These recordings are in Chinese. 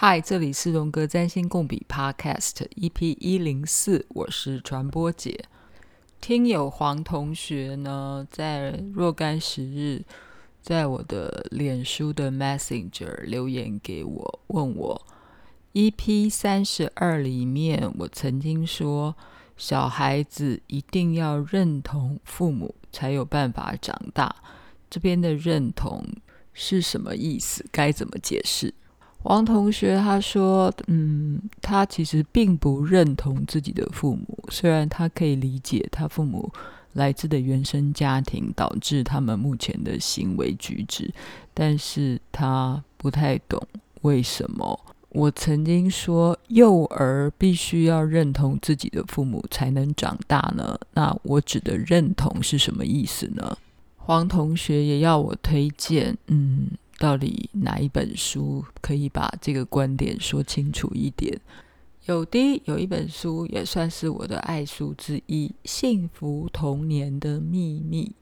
嗨，这里是荣格占星共笔 Podcast EP 一零四，我是传播姐。听友黄同学呢，在若干时日，在我的脸书的 Messenger 留言给我，问我 EP 三十二里面，我曾经说小孩子一定要认同父母才有办法长大，这边的认同是什么意思？该怎么解释？王同学他说：“嗯，他其实并不认同自己的父母，虽然他可以理解他父母来自的原生家庭导致他们目前的行为举止，但是他不太懂为什么。我曾经说，幼儿必须要认同自己的父母才能长大呢？那我指的认同是什么意思呢？”黄同学也要我推荐，嗯。到底哪一本书可以把这个观点说清楚一点？有的，有一本书也算是我的爱书之一，《幸福童年的秘密》。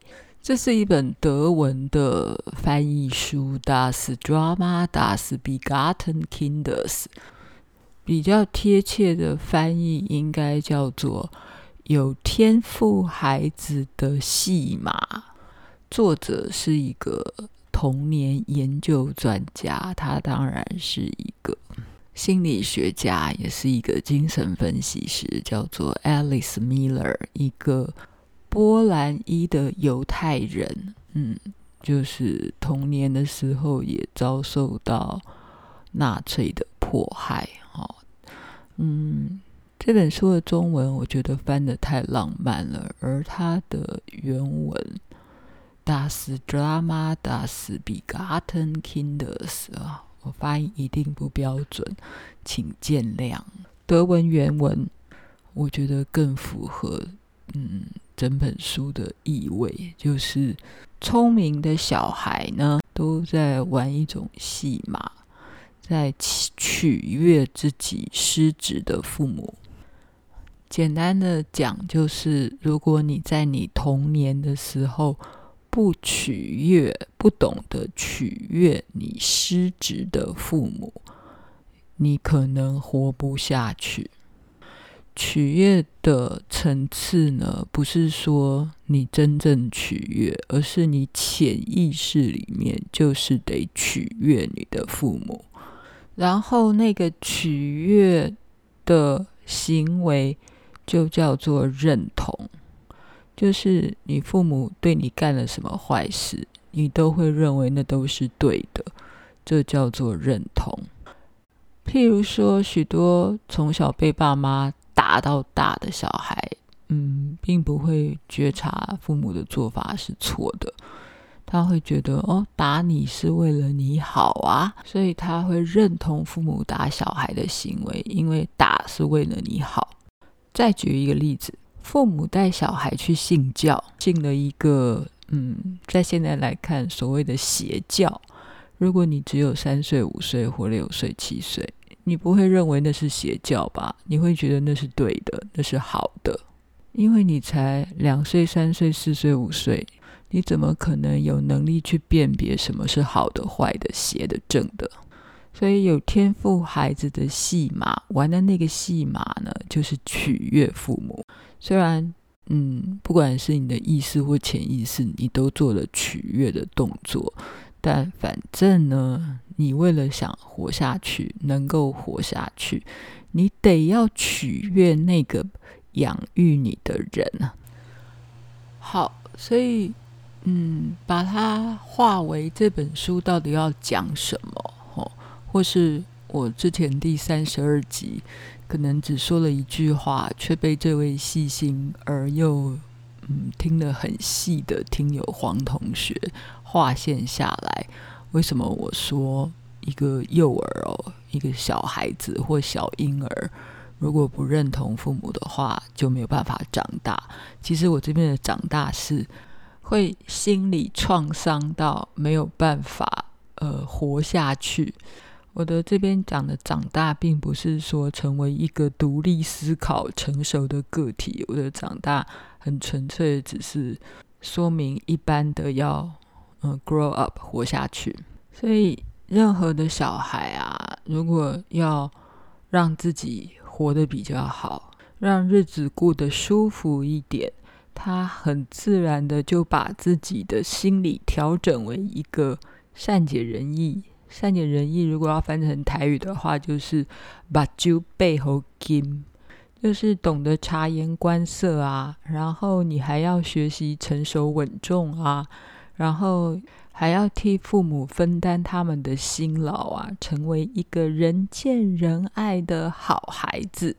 这是一本德文的翻译书，Das Drama des BEGOTTEN Kinders。比较贴切的翻译应该叫做“有天赋孩子的戏码”。作者是一个。童年研究专家，他当然是一个心理学家，也是一个精神分析师，叫做 Alice Miller，一个波兰裔的犹太人。嗯，就是童年的时候也遭受到纳粹的迫害。哦，嗯，这本书的中文我觉得翻得太浪漫了，而它的原文。Das Drama des begottenen Kindes 啊，我发音一定不标准，请见谅。德文原文我觉得更符合嗯整本书的意味，就是聪明的小孩呢都在玩一种戏码，在取悦自己失职的父母。简单的讲，就是如果你在你童年的时候。不取悦，不懂得取悦你失职的父母，你可能活不下去。取悦的层次呢，不是说你真正取悦，而是你潜意识里面就是得取悦你的父母，然后那个取悦的行为就叫做认同。就是你父母对你干了什么坏事，你都会认为那都是对的，这叫做认同。譬如说，许多从小被爸妈打到大的小孩，嗯，并不会觉察父母的做法是错的，他会觉得哦，打你是为了你好啊，所以他会认同父母打小孩的行为，因为打是为了你好。再举一个例子。父母带小孩去信教，信了一个嗯，在现在来看所谓的邪教。如果你只有三岁、五岁或六岁、七岁，你不会认为那是邪教吧？你会觉得那是对的，那是好的，因为你才两岁、三岁、四岁、五岁，你怎么可能有能力去辨别什么是好的、坏的、邪的、正的？所以有天赋孩子的戏码，玩的那个戏码呢，就是取悦父母。虽然，嗯，不管是你的意识或潜意识，你都做了取悦的动作，但反正呢，你为了想活下去，能够活下去，你得要取悦那个养育你的人啊。好，所以，嗯，把它化为这本书到底要讲什么？或是我之前第三十二集。可能只说了一句话，却被这位细心而又嗯听得很细的听友黄同学划线下来。为什么我说一个幼儿哦，一个小孩子或小婴儿，如果不认同父母的话，就没有办法长大？其实我这边的长大是会心理创伤到没有办法呃活下去。我的这边讲的长大，并不是说成为一个独立思考、成熟的个体。我的长大很纯粹，只是说明一般的要嗯 grow up 活下去。所以任何的小孩啊，如果要让自己活得比较好，让日子过得舒服一点，他很自然的就把自己的心理调整为一个善解人意。善解人意，如果要翻成台语的话，就是把酒背后金，就是懂得察言观色啊。然后你还要学习成熟稳重啊，然后还要替父母分担他们的辛劳啊，成为一个人见人爱的好孩子。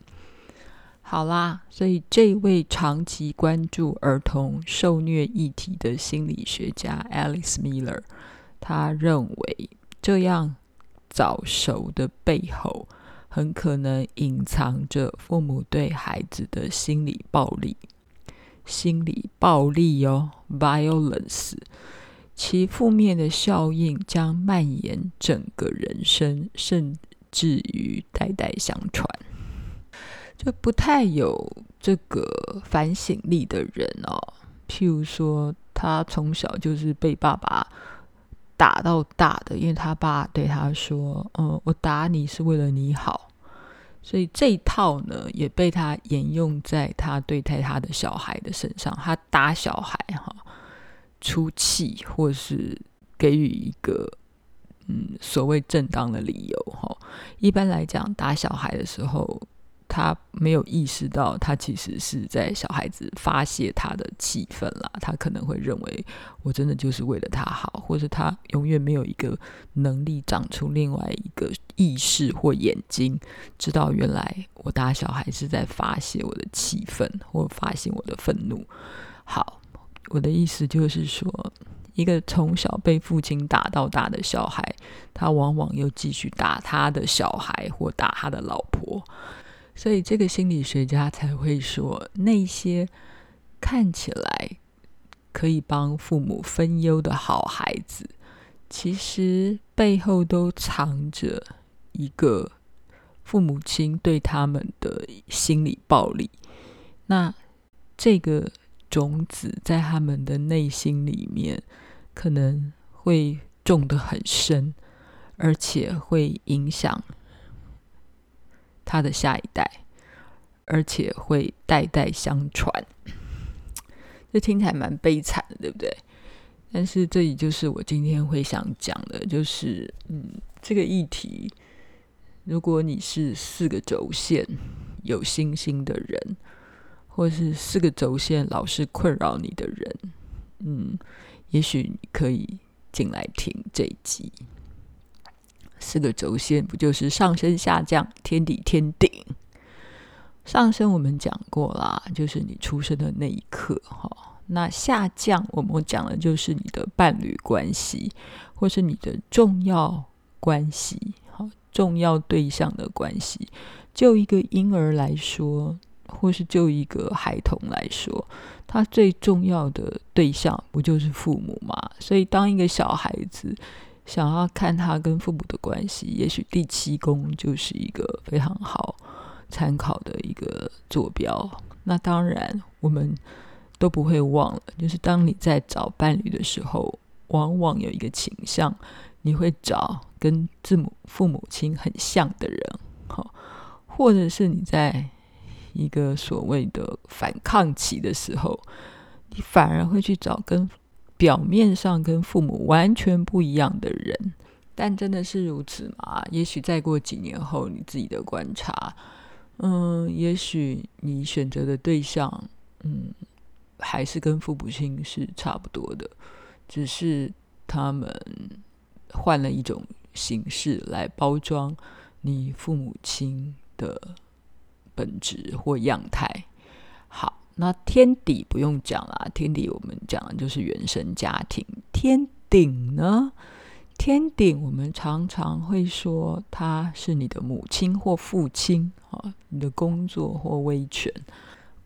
好啦，所以这位长期关注儿童受虐议题的心理学家 Alice Miller，他认为这样早熟的背后，很可能隐藏着父母对孩子的心理暴力。心理暴力哦，violence，其负面的效应将蔓延整个人生，甚至于代代相传。就不太有这个反省力的人哦，譬如说，他从小就是被爸爸打到大的，因为他爸对他说：“嗯，我打你是为了你好。”所以这一套呢，也被他沿用在他对待他的小孩的身上。他打小孩哈，出气或是给予一个嗯所谓正当的理由哈。一般来讲，打小孩的时候。他没有意识到，他其实是在小孩子发泄他的气愤啦。他可能会认为，我真的就是为了他好，或者他永远没有一个能力长出另外一个意识或眼睛，知道原来我打小孩是在发泄我的气愤或发泄我的愤怒。好，我的意思就是说，一个从小被父亲打到大的小孩，他往往又继续打他的小孩或打他的老婆。所以，这个心理学家才会说，那些看起来可以帮父母分忧的好孩子，其实背后都藏着一个父母亲对他们的心理暴力。那这个种子在他们的内心里面，可能会种得很深，而且会影响。他的下一代，而且会代代相传，这听起来蛮悲惨的，对不对？但是这里就是我今天会想讲的，就是嗯，这个议题，如果你是四个轴线有星星的人，或是四个轴线老是困扰你的人，嗯，也许你可以进来听这一集。四个轴线不就是上升、下降、天底、天顶？上升我们讲过啦，就是你出生的那一刻哈。那下降我们讲的就是你的伴侣关系，或是你的重要关系，哈，重要对象的关系。就一个婴儿来说，或是就一个孩童来说，他最重要的对象不就是父母吗？所以当一个小孩子。想要看他跟父母的关系，也许第七宫就是一个非常好参考的一个坐标。那当然，我们都不会忘了，就是当你在找伴侣的时候，往往有一个倾向，你会找跟字母父母亲很像的人，好，或者是你在一个所谓的反抗期的时候，你反而会去找跟。表面上跟父母完全不一样的人，但真的是如此吗？也许再过几年后，你自己的观察，嗯，也许你选择的对象，嗯，还是跟父母亲是差不多的，只是他们换了一种形式来包装你父母亲的本质或样态。好。那天底不用讲啦，天底我们讲的就是原生家庭。天顶呢？天顶我们常常会说他是你的母亲或父亲啊，你的工作或威权。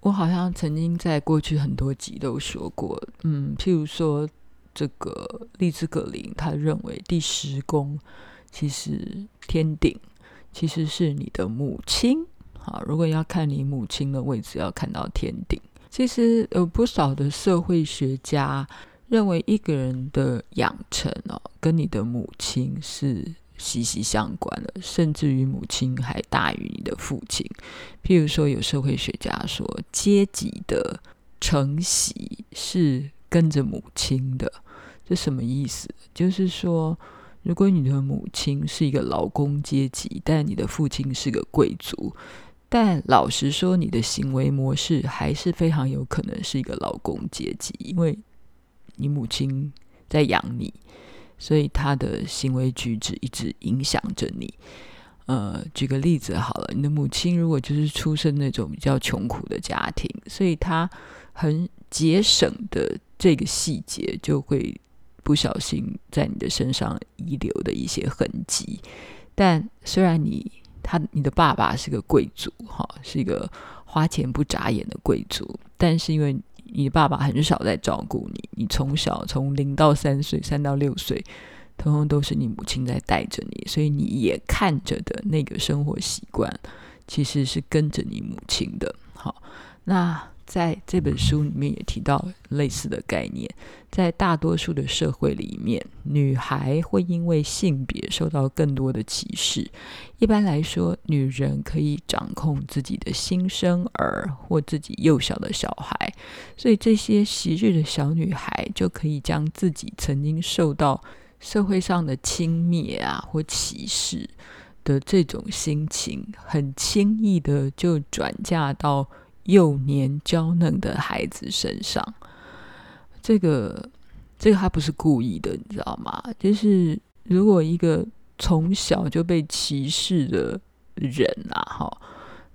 我好像曾经在过去很多集都说过，嗯，譬如说这个利兹格林，他认为第十宫其实天顶其实是你的母亲。好，如果要看你母亲的位置，要看到天顶。其实有不少的社会学家认为一个人的养成哦，跟你的母亲是息息相关的，甚至于母亲还大于你的父亲。譬如说，有社会学家说，阶级的承袭是跟着母亲的，这什么意思？就是说，如果你的母亲是一个劳工阶级，但你的父亲是个贵族。但老实说，你的行为模式还是非常有可能是一个劳工阶级，因为你母亲在养你，所以她的行为举止一直影响着你。呃，举个例子好了，你的母亲如果就是出身那种比较穷苦的家庭，所以她很节省的这个细节，就会不小心在你的身上遗留的一些痕迹。但虽然你他，你的爸爸是个贵族，哈，是一个花钱不眨眼的贵族。但是因为你的爸爸很少在照顾你，你从小从零到三岁，三到六岁，通通都是你母亲在带着你，所以你也看着的那个生活习惯，其实是跟着你母亲的。好，那。在这本书里面也提到类似的概念，在大多数的社会里面，女孩会因为性别受到更多的歧视。一般来说，女人可以掌控自己的新生儿或自己幼小的小孩，所以这些昔日的小女孩就可以将自己曾经受到社会上的轻蔑啊或歧视的这种心情，很轻易的就转嫁到。幼年娇嫩的孩子身上，这个这个他不是故意的，你知道吗？就是如果一个从小就被歧视的人啊，哈，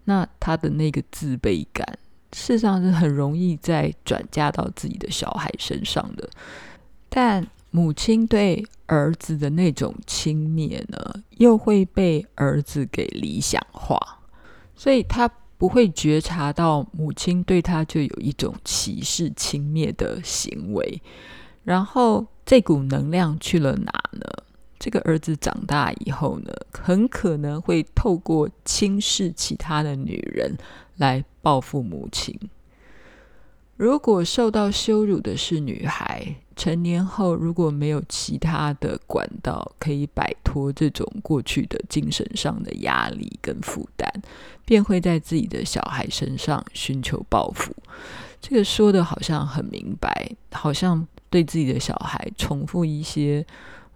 那他的那个自卑感，事实上是很容易再转嫁到自己的小孩身上的。但母亲对儿子的那种轻蔑呢，又会被儿子给理想化，所以他。不会觉察到母亲对他就有一种歧视、轻蔑的行为，然后这股能量去了哪呢？这个儿子长大以后呢，很可能会透过轻视其他的女人来报复母亲。如果受到羞辱的是女孩，成年后如果没有其他的管道可以摆脱这种过去的精神上的压力跟负担，便会在自己的小孩身上寻求报复。这个说的好像很明白，好像对自己的小孩重复一些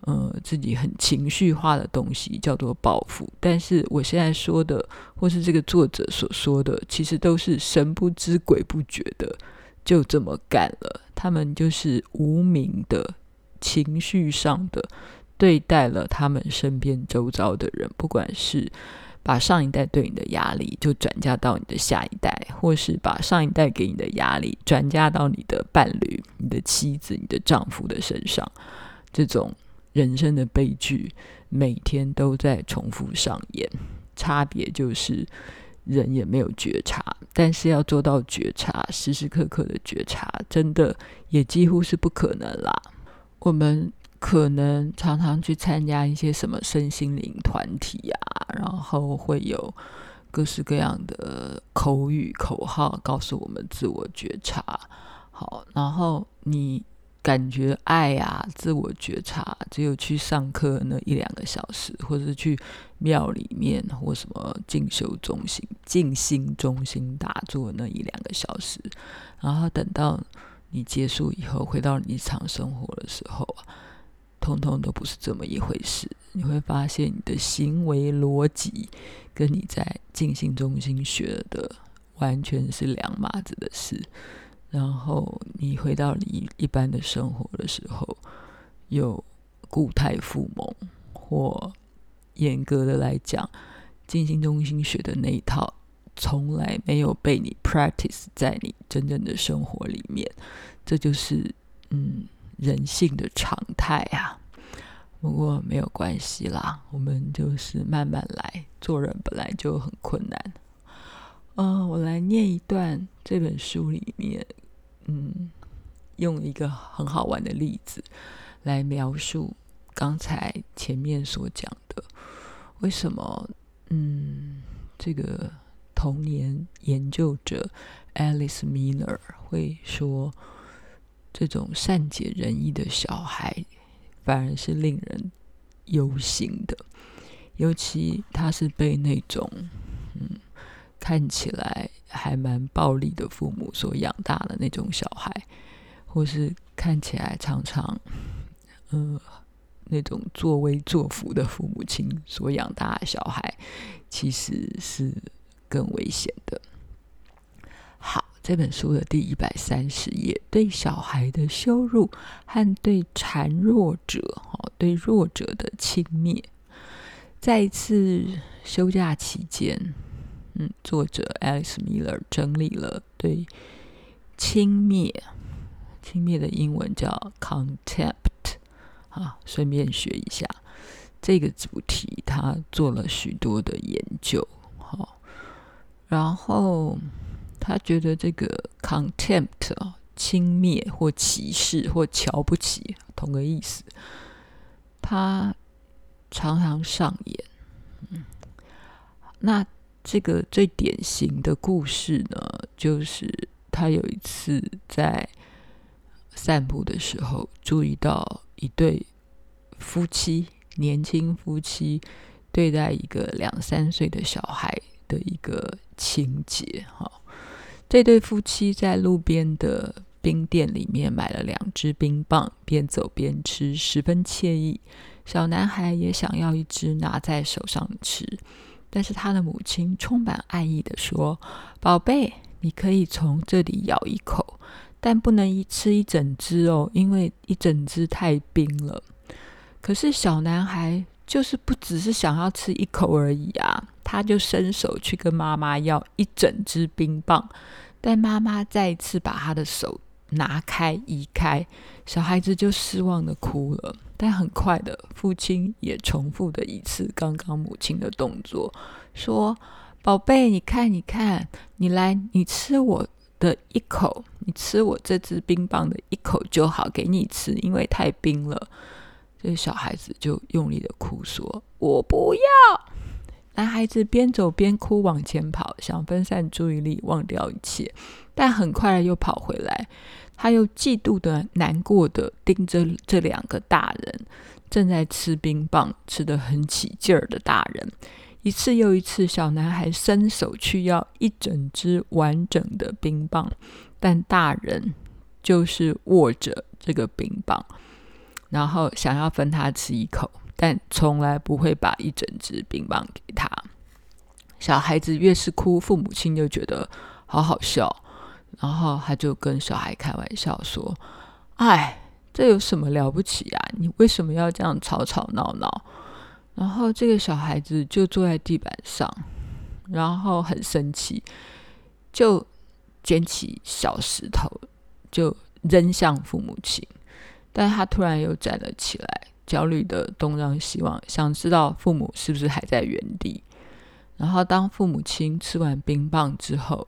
呃自己很情绪化的东西叫做报复。但是我现在说的，或是这个作者所说的，其实都是神不知鬼不觉的。就这么干了，他们就是无名的情绪上的对待了他们身边周遭的人，不管是把上一代对你的压力就转嫁到你的下一代，或是把上一代给你的压力转嫁到你的伴侣、你的妻子、你的丈夫的身上，这种人生的悲剧每天都在重复上演，差别就是。人也没有觉察，但是要做到觉察，时时刻刻的觉察，真的也几乎是不可能啦。我们可能常常去参加一些什么身心灵团体啊，然后会有各式各样的口语口号告诉我们自我觉察。好，然后你。感觉爱啊，自我觉察，只有去上课那一两个小时，或者是去庙里面或什么进修中心、静心中心打坐那一两个小时，然后等到你结束以后，回到你日常生活的时候，通通都不是这么一回事。你会发现你的行为逻辑跟你在静心中心学的完全是两码子的事。然后你回到你一般的生活的时候，有固态附萌，或严格的来讲，静心中心学的那一套，从来没有被你 practice 在你真正的生活里面，这就是嗯人性的常态啊。不过没有关系啦，我们就是慢慢来，做人本来就很困难。嗯，我来念一段这本书里面。嗯，用一个很好玩的例子来描述刚才前面所讲的，为什么嗯，这个童年研究者 Alice Miller 会说，这种善解人意的小孩，反而是令人忧心的。尤其他是被那种嗯看起来还蛮暴力的父母所养大的那种小孩，或是看起来常常嗯那种作威作福的父母亲所养大的小孩，其实是更危险的。好，这本书的第一百三十页，对小孩的羞辱和对孱弱者，哈，对弱者的轻蔑。在一次休假期间，嗯，作者 Alex Miller 整理了对轻蔑，轻蔑的英文叫 contempt，啊，顺便学一下这个主题，他做了许多的研究，好，然后他觉得这个 contempt 啊，轻蔑或歧视或瞧不起，同个意思，他。常常上演，嗯，那这个最典型的故事呢，就是他有一次在散步的时候，注意到一对夫妻，年轻夫妻对待一个两三岁的小孩的一个情节。哈，这对夫妻在路边的冰店里面买了两只冰棒，边走边吃，十分惬意。小男孩也想要一只，拿在手上吃，但是他的母亲充满爱意地说：“宝贝，你可以从这里咬一口，但不能一吃一整只哦，因为一整只太冰了。”可是小男孩就是不只是想要吃一口而已啊，他就伸手去跟妈妈要一整只冰棒，但妈妈再一次把他的手拿开移开，小孩子就失望的哭了。但很快的，父亲也重复的一次刚刚母亲的动作，说：“宝贝，你看，你看，你来，你吃我的一口，你吃我这支冰棒的一口就好，给你吃，因为太冰了。”这小孩子就用力的哭说：“我不要！”男孩子边走边哭，往前跑，想分散注意力，忘掉一切，但很快又跑回来。他又嫉妒的、难过的盯着这两个大人，正在吃冰棒，吃得很起劲儿的大人。一次又一次，小男孩伸手去要一整只完整的冰棒，但大人就是握着这个冰棒，然后想要分他吃一口，但从来不会把一整只冰棒给他。小孩子越是哭，父母亲就觉得好好笑。然后他就跟小孩开玩笑说：“哎，这有什么了不起啊？你为什么要这样吵吵闹闹？”然后这个小孩子就坐在地板上，然后很生气，就捡起小石头就扔向父母亲。但他突然又站了起来，焦虑的东张西望，想知道父母是不是还在原地。然后当父母亲吃完冰棒之后，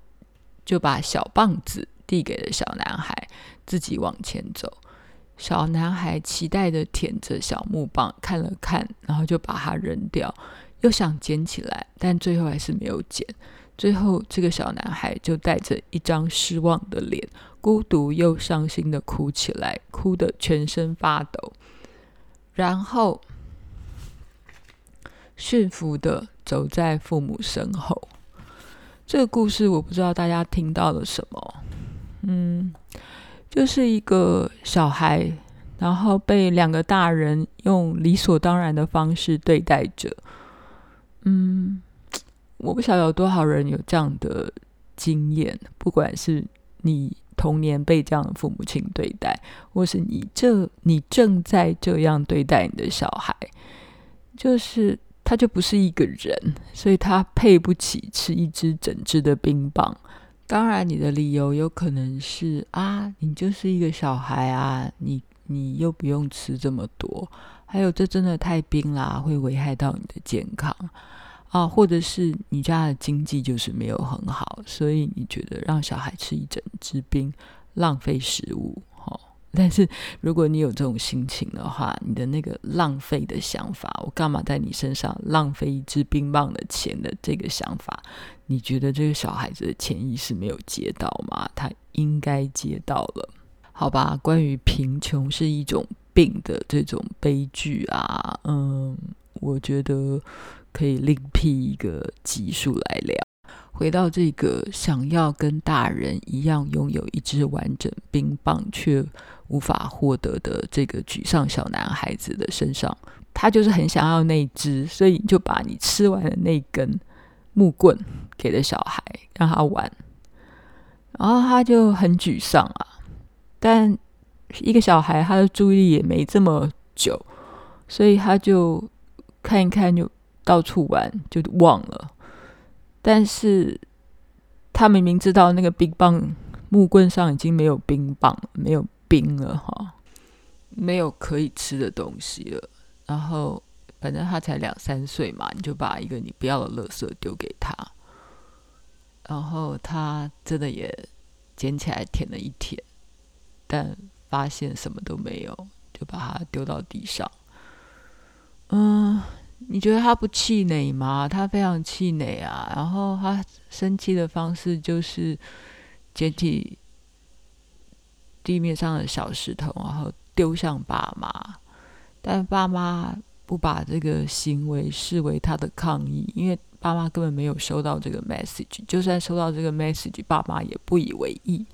就把小棒子递给了小男孩，自己往前走。小男孩期待的舔着小木棒，看了看，然后就把它扔掉，又想捡起来，但最后还是没有捡。最后，这个小男孩就带着一张失望的脸，孤独又伤心的哭起来，哭得全身发抖，然后驯服的走在父母身后。这个故事我不知道大家听到了什么，嗯，就是一个小孩，然后被两个大人用理所当然的方式对待着，嗯，我不晓得有多少人有这样的经验，不管是你童年被这样的父母亲对待，或是你这你正在这样对待你的小孩，就是。他就不是一个人，所以他配不起吃一只整只的冰棒。当然，你的理由有可能是啊，你就是一个小孩啊，你你又不用吃这么多。还有，这真的太冰啦，会危害到你的健康啊。或者是你家的经济就是没有很好，所以你觉得让小孩吃一整只冰浪费食物。但是，如果你有这种心情的话，你的那个浪费的想法，我干嘛在你身上浪费一支冰棒的钱的这个想法，你觉得这个小孩子的潜意识没有接到吗？他应该接到了。好吧，关于贫穷是一种病的这种悲剧啊，嗯，我觉得可以另辟一个集数来聊。回到这个想要跟大人一样拥有一支完整冰棒却无法获得的这个沮丧小男孩子的身上，他就是很想要那支，所以就把你吃完的那根木棍给了小孩让他玩，然后他就很沮丧啊。但一个小孩他的注意力也没这么久，所以他就看一看就到处玩就忘了。但是他明明知道那个冰棒木棍上已经没有冰棒，没有冰了哈，没有可以吃的东西了。然后反正他才两三岁嘛，你就把一个你不要的垃圾丢给他，然后他真的也捡起来舔了一舔，但发现什么都没有，就把它丢到地上。嗯。你觉得他不气馁吗？他非常气馁啊！然后他生气的方式就是捡起地面上的小石头，然后丢向爸妈。但爸妈不把这个行为视为他的抗议，因为爸妈根本没有收到这个 message。就算收到这个 message，爸妈也不以为意。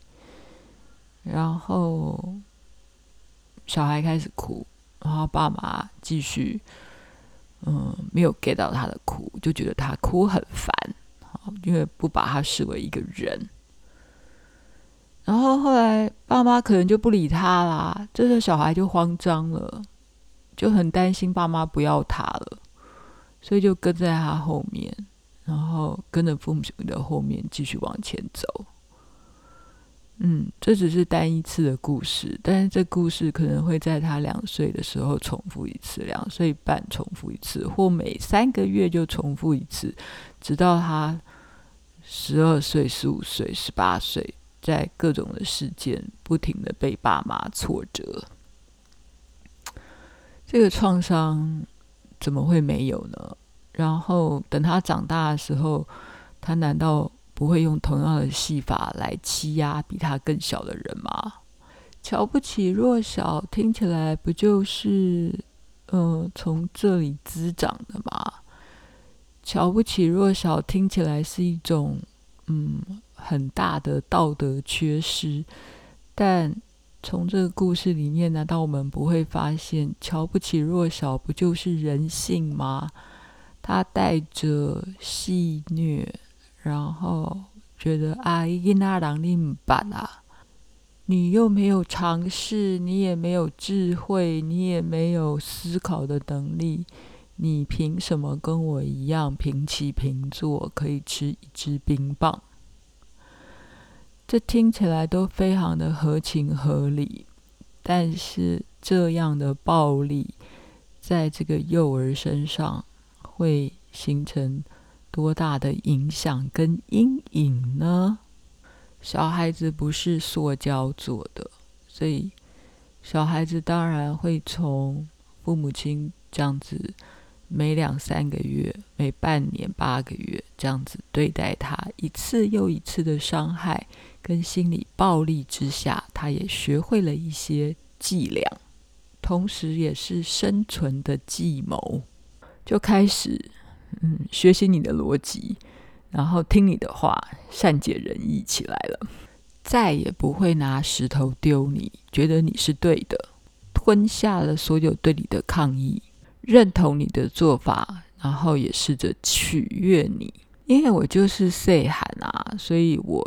然后小孩开始哭，然后爸妈继续。嗯，没有 get 到他的哭，就觉得他哭很烦，因为不把他视为一个人。然后后来爸妈可能就不理他啦，这个小孩就慌张了，就很担心爸妈不要他了，所以就跟在他后面，然后跟着父母的后面继续往前走。嗯，这只是单一次的故事，但是这故事可能会在他两岁的时候重复一次，两岁半重复一次，或每三个月就重复一次，直到他十二岁、十五岁、十八岁，在各种的事件不停的被爸妈挫折。这个创伤怎么会没有呢？然后等他长大的时候，他难道不会用同样的戏法来欺压比他更小的人吗？瞧不起弱小，听起来不就是，呃，从这里滋长的吗？瞧不起弱小，听起来是一种，嗯，很大的道德缺失。但从这个故事里面，难道我们不会发现，瞧不起弱小不就是人性吗？它带着戏谑。然后觉得啊，伊那让你唔办啊，你又没有尝试，你也没有智慧，你也没有思考的能力，你凭什么跟我一样平起平坐，可以吃一支冰棒？这听起来都非常的合情合理，但是这样的暴力在这个幼儿身上会形成。多大的影响跟阴影呢？小孩子不是塑胶做的，所以小孩子当然会从父母亲这样子每两三个月、每半年八个月这样子对待他，一次又一次的伤害跟心理暴力之下，他也学会了一些伎俩，同时也是生存的计谋，就开始。嗯，学习你的逻辑，然后听你的话，善解人意起来了，再也不会拿石头丢你，觉得你是对的，吞下了所有对你的抗议，认同你的做法，然后也试着取悦你，因为我就是细汉啊，所以我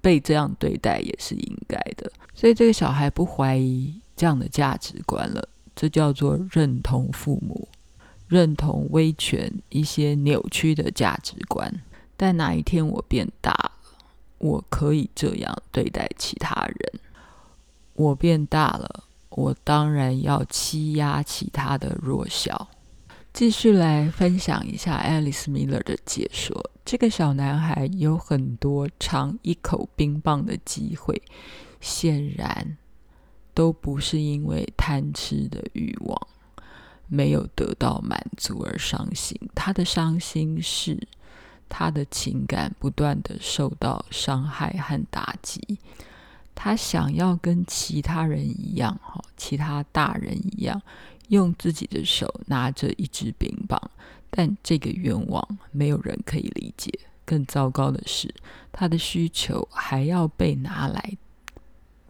被这样对待也是应该的，所以这个小孩不怀疑这样的价值观了，这叫做认同父母。认同威权一些扭曲的价值观，但哪一天我变大了，我可以这样对待其他人。我变大了，我当然要欺压其他的弱小。继续来分享一下 Alice Miller 的解说：这个小男孩有很多尝一口冰棒的机会，显然都不是因为贪吃的欲望。没有得到满足而伤心，他的伤心是他的情感不断的受到伤害和打击，他想要跟其他人一样，哈，其他大人一样，用自己的手拿着一支冰棒，但这个愿望没有人可以理解。更糟糕的是，他的需求还要被拿来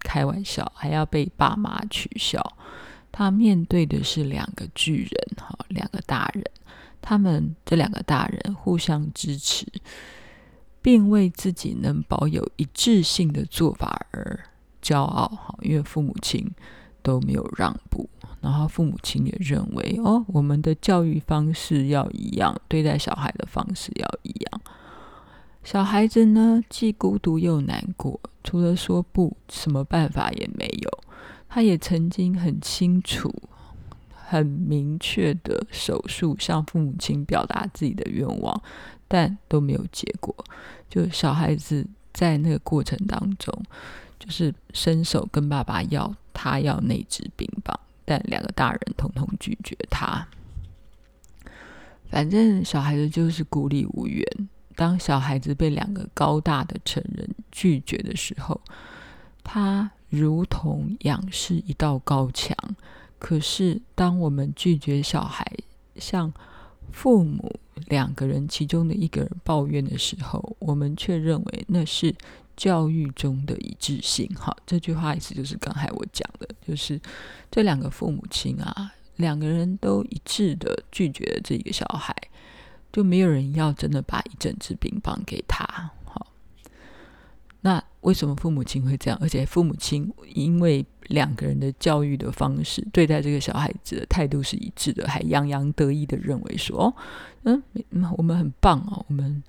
开玩笑，还要被爸妈取笑。他面对的是两个巨人，哈，两个大人。他们这两个大人互相支持，并为自己能保有一致性的做法而骄傲。哈，因为父母亲都没有让步，然后父母亲也认为，哦，我们的教育方式要一样，对待小孩的方式要一样。小孩子呢，既孤独又难过，除了说不，什么办法也没有。他也曾经很清楚。很明确的手术向父母亲表达自己的愿望，但都没有结果。就小孩子在那个过程当中，就是伸手跟爸爸要他要那支冰棒，但两个大人统统拒绝他。反正小孩子就是孤立无援。当小孩子被两个高大的成人拒绝的时候，他如同仰视一道高墙。可是，当我们拒绝小孩向父母两个人其中的一个人抱怨的时候，我们却认为那是教育中的一致性。好，这句话意思就是刚才我讲的，就是这两个父母亲啊，两个人都一致的拒绝了这个小孩，就没有人要真的把一整支冰棒给他。好，那为什么父母亲会这样？而且父母亲因为两个人的教育的方式，对待这个小孩子的态度是一致的，还洋洋得意的认为说：“嗯，我们很棒哦，我们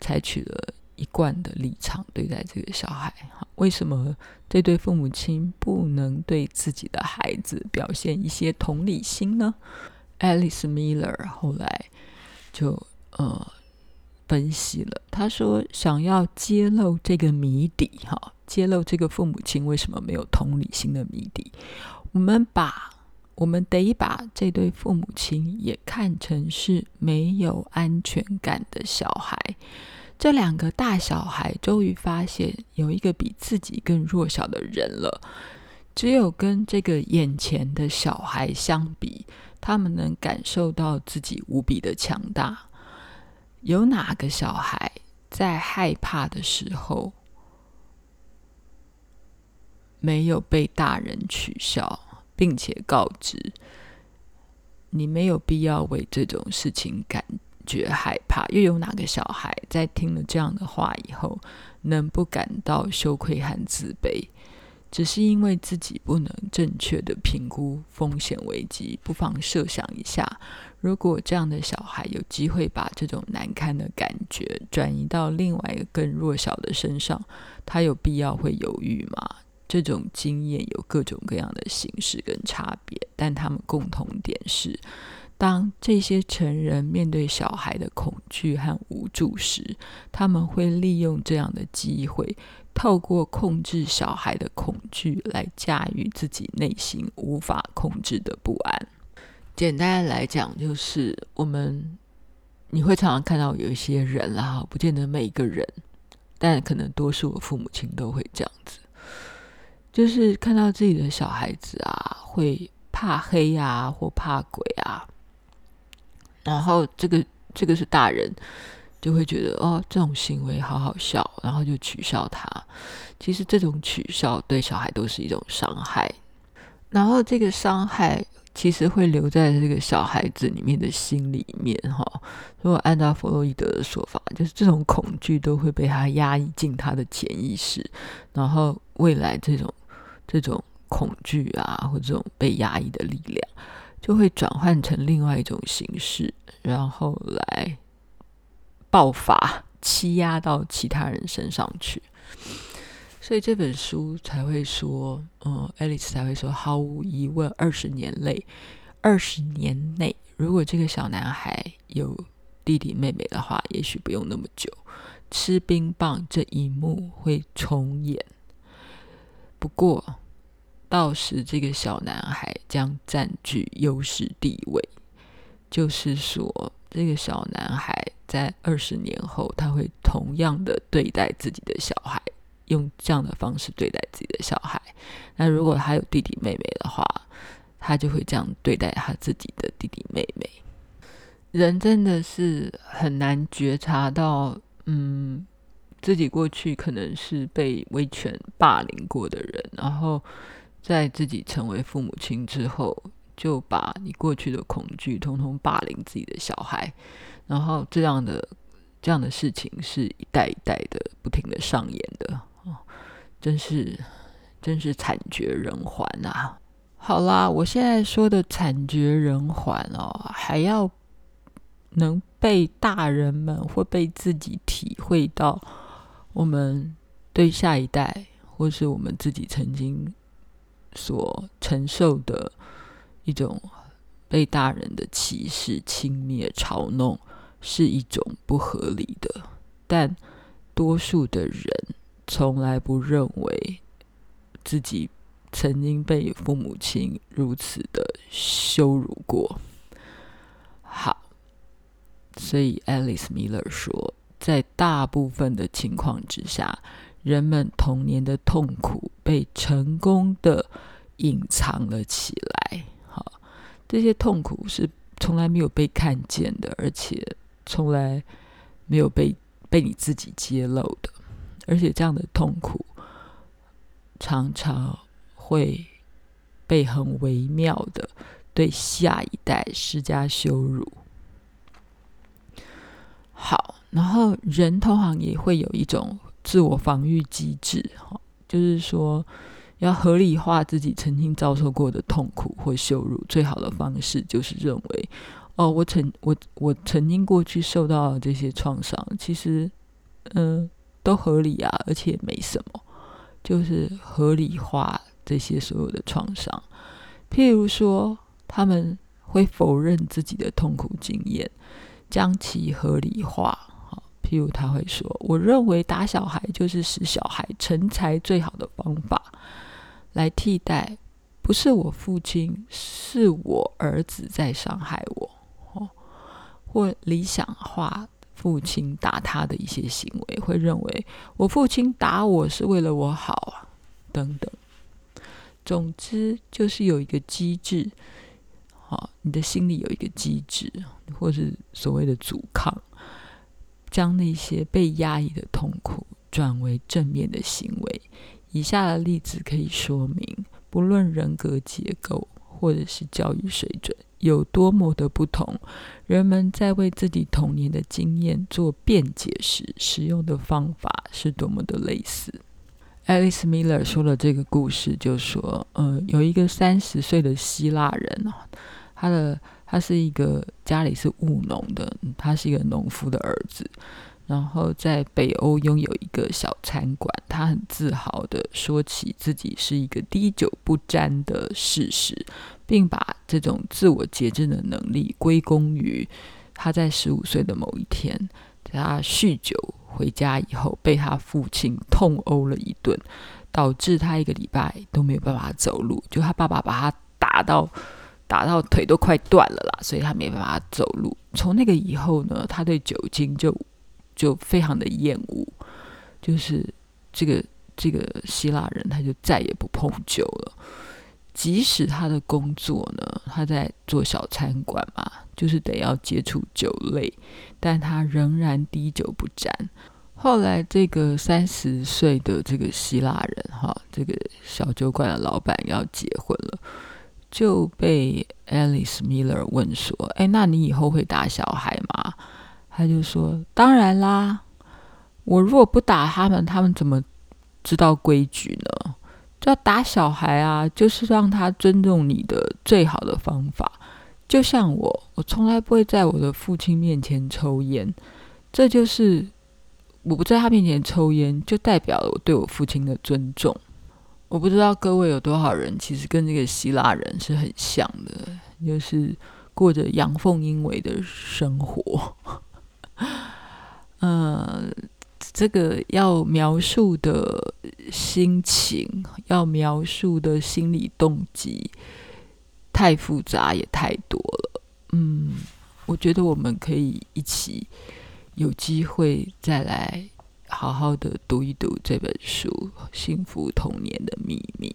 采取了一贯的立场对待这个小孩。为什么这对父母亲不能对自己的孩子表现一些同理心呢？”Alice Miller 后来就呃分析了，他说：“想要揭露这个谜底，哈。”揭露这个父母亲为什么没有同理心的谜底，我们把我们得把这对父母亲也看成是没有安全感的小孩。这两个大小孩终于发现有一个比自己更弱小的人了。只有跟这个眼前的小孩相比，他们能感受到自己无比的强大。有哪个小孩在害怕的时候，没有被大人取笑，并且告知你没有必要为这种事情感觉害怕。又有哪个小孩在听了这样的话以后，能不感到羞愧和自卑？只是因为自己不能正确的评估风险危机。不妨设想一下，如果这样的小孩有机会把这种难堪的感觉转移到另外一个更弱小的身上，他有必要会犹豫吗？这种经验有各种各样的形式跟差别，但他们共同点是：当这些成人面对小孩的恐惧和无助时，他们会利用这样的机会，透过控制小孩的恐惧来驾驭自己内心无法控制的不安。简单来讲，就是我们你会常常看到有一些人啦，不见得每一个人，但可能多数的父母亲都会这样子。就是看到自己的小孩子啊，会怕黑啊，或怕鬼啊，然后这个这个是大人就会觉得哦，这种行为好好笑，然后就取笑他。其实这种取笑对小孩都是一种伤害，然后这个伤害其实会留在这个小孩子里面的心里面哈。如果按照弗洛伊德的说法，就是这种恐惧都会被他压抑进他的潜意识，然后未来这种。这种恐惧啊，或这种被压抑的力量，就会转换成另外一种形式，然后来爆发、欺压到其他人身上去。所以这本书才会说，嗯，Alice 才会说，毫无疑问，二十年内，二十年内，如果这个小男孩有弟弟妹妹的话，也许不用那么久，吃冰棒这一幕会重演。不过。到时，这个小男孩将占据优势地位，就是说，这个小男孩在二十年后，他会同样的对待自己的小孩，用这样的方式对待自己的小孩。那如果他有弟弟妹妹的话，他就会这样对待他自己的弟弟妹妹。人真的是很难觉察到，嗯，自己过去可能是被威权霸凌过的人，然后在自己成为父母亲之后，就把你过去的恐惧通通霸凌自己的小孩，然后这样的这样的事情是一代一代的不停的上演的，哦，真是真是惨绝人寰啊！好啦，我现在说的惨绝人寰哦，还要。能被大人们会被自己体会到，我们对下一代，或是我们自己曾经所承受的一种被大人的歧视、轻蔑、嘲弄，是一种不合理的。但多数的人从来不认为自己曾经被父母亲如此的羞辱过。好。所以，Alice Miller 说，在大部分的情况之下，人们童年的痛苦被成功的隐藏了起来。这些痛苦是从来没有被看见的，而且从来没有被被你自己揭露的。而且，这样的痛苦常常会被很微妙的对下一代施加羞辱。好，然后人通常也会有一种自我防御机制，就是说要合理化自己曾经遭受过的痛苦或羞辱。最好的方式就是认为，哦，我曾我我曾经过去受到的这些创伤，其实嗯都合理啊，而且没什么，就是合理化这些所有的创伤。譬如说，他们会否认自己的痛苦经验。将其合理化，譬如他会说：“我认为打小孩就是使小孩成才最好的方法，来替代不是我父亲，是我儿子在伤害我。”哦或理想化父亲打他的一些行为，会认为我父亲打我是为了我好啊，等等。总之，就是有一个机制。好，你的心里有一个机制，或是所谓的阻抗，将那些被压抑的痛苦转为正面的行为。以下的例子可以说明，不论人格结构或者是教育水准有多么的不同，人们在为自己童年的经验做辩解时，使用的方法是多么的类似。Alice Miller 说了这个故事，就说，呃，有一个三十岁的希腊人他的他是一个家里是务农的，他是一个农夫的儿子，然后在北欧拥有一个小餐馆。他很自豪地说起自己是一个滴酒不沾的事实，并把这种自我节制的能力归功于他在十五岁的某一天，他酗酒回家以后被他父亲痛殴了一顿，导致他一个礼拜都没有办法走路。就他爸爸把他打到。打到腿都快断了啦，所以他没办法走路。从那个以后呢，他对酒精就就非常的厌恶，就是这个这个希腊人他就再也不碰酒了。即使他的工作呢，他在做小餐馆嘛，就是得要接触酒类，但他仍然滴酒不沾。后来这个三十岁的这个希腊人哈，这个小酒馆的老板要结婚了。就被 Alice Miller 问说：“哎，那你以后会打小孩吗？”他就说：“当然啦，我如果不打他们，他们怎么知道规矩呢？就要打小孩啊，就是让他尊重你的最好的方法。就像我，我从来不会在我的父亲面前抽烟，这就是我不在他面前抽烟，就代表了我对我父亲的尊重。”我不知道各位有多少人其实跟这个希腊人是很像的，就是过着阳奉阴违的生活。呃，这个要描述的心情，要描述的心理动机，太复杂也太多了。嗯，我觉得我们可以一起有机会再来好好的读一读这本书《幸福童年的秘密》，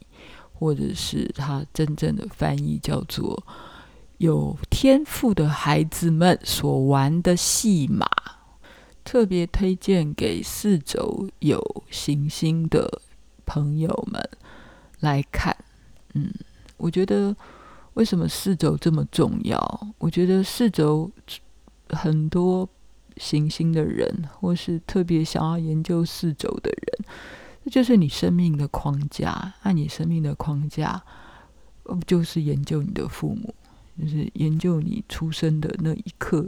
或者是它真正的翻译叫做《有天赋的孩子们所玩的戏码》，特别推荐给四轴有行星的朋友们来看。嗯，我觉得为什么四轴这么重要？我觉得四轴很多。行星的人，或是特别想要研究四轴的人，这就是你生命的框架。按你生命的框架，就是研究你的父母，就是研究你出生的那一刻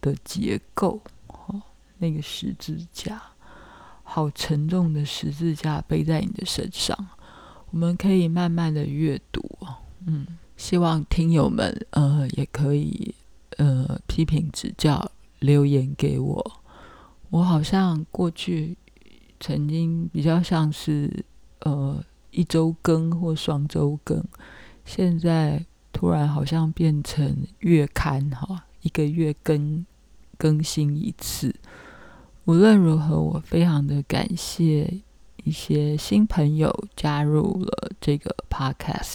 的结构。哦，那个十字架，好沉重的十字架背在你的身上。我们可以慢慢的阅读。嗯，希望听友们呃也可以呃批评指教。留言给我，我好像过去曾经比较像是呃一周更或双周更，现在突然好像变成月刊哈，一个月更更新一次。无论如何，我非常的感谢一些新朋友加入了这个 podcast，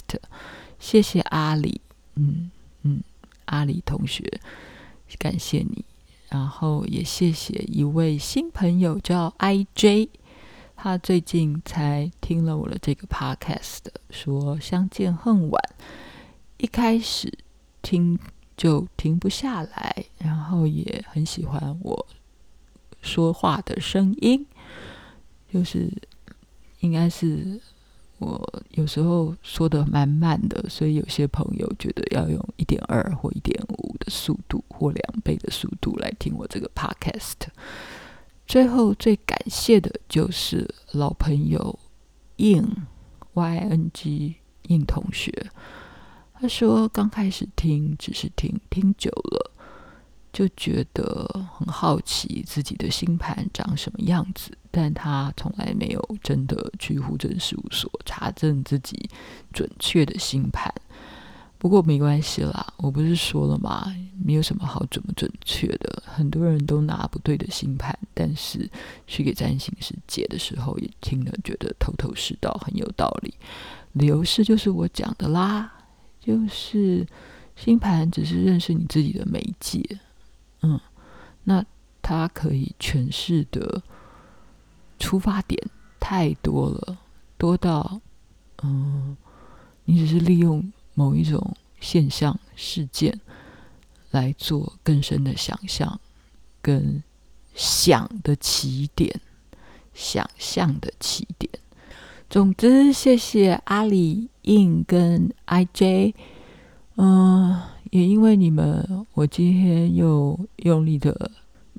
谢谢阿里，嗯嗯，阿里同学，感谢你。然后也谢谢一位新朋友叫 IJ，他最近才听了我的这个 podcast，说相见恨晚，一开始听就停不下来，然后也很喜欢我说话的声音，就是应该是。我有时候说的蛮慢的，所以有些朋友觉得要用一点二或一点五的速度或两倍的速度来听我这个 podcast。最后最感谢的就是老朋友应 YNG 应同学，他说刚开始听只是听，听久了就觉得很好奇自己的星盘长什么样子。但他从来没有真的去户政事务所查证自己准确的星盘。不过没关系啦，我不是说了吗？没有什么好准不准确的。很多人都拿不对的星盘，但是去给占星师解的时候，也听了觉得头头是道，很有道理。理由是就是我讲的啦，就是星盘只是认识你自己的媒介。嗯，那它可以诠释的。出发点太多了，多到嗯，你只是利用某一种现象事件来做更深的想象跟想的起点，想象的起点。总之，谢谢阿里、印跟 IJ，嗯，也因为你们，我今天又用力的。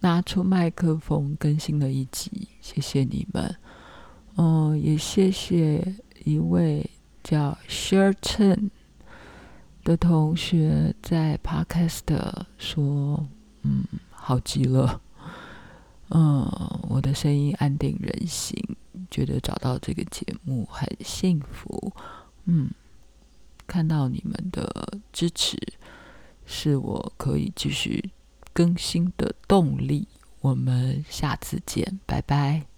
拿出麦克风更新了一集，谢谢你们。嗯，也谢谢一位叫 Sherton 的同学在 Podcast 说：“嗯，好极了。”嗯，我的声音安定人心，觉得找到这个节目很幸福。嗯，看到你们的支持，是我可以继续。更新的动力，我们下次见，拜拜。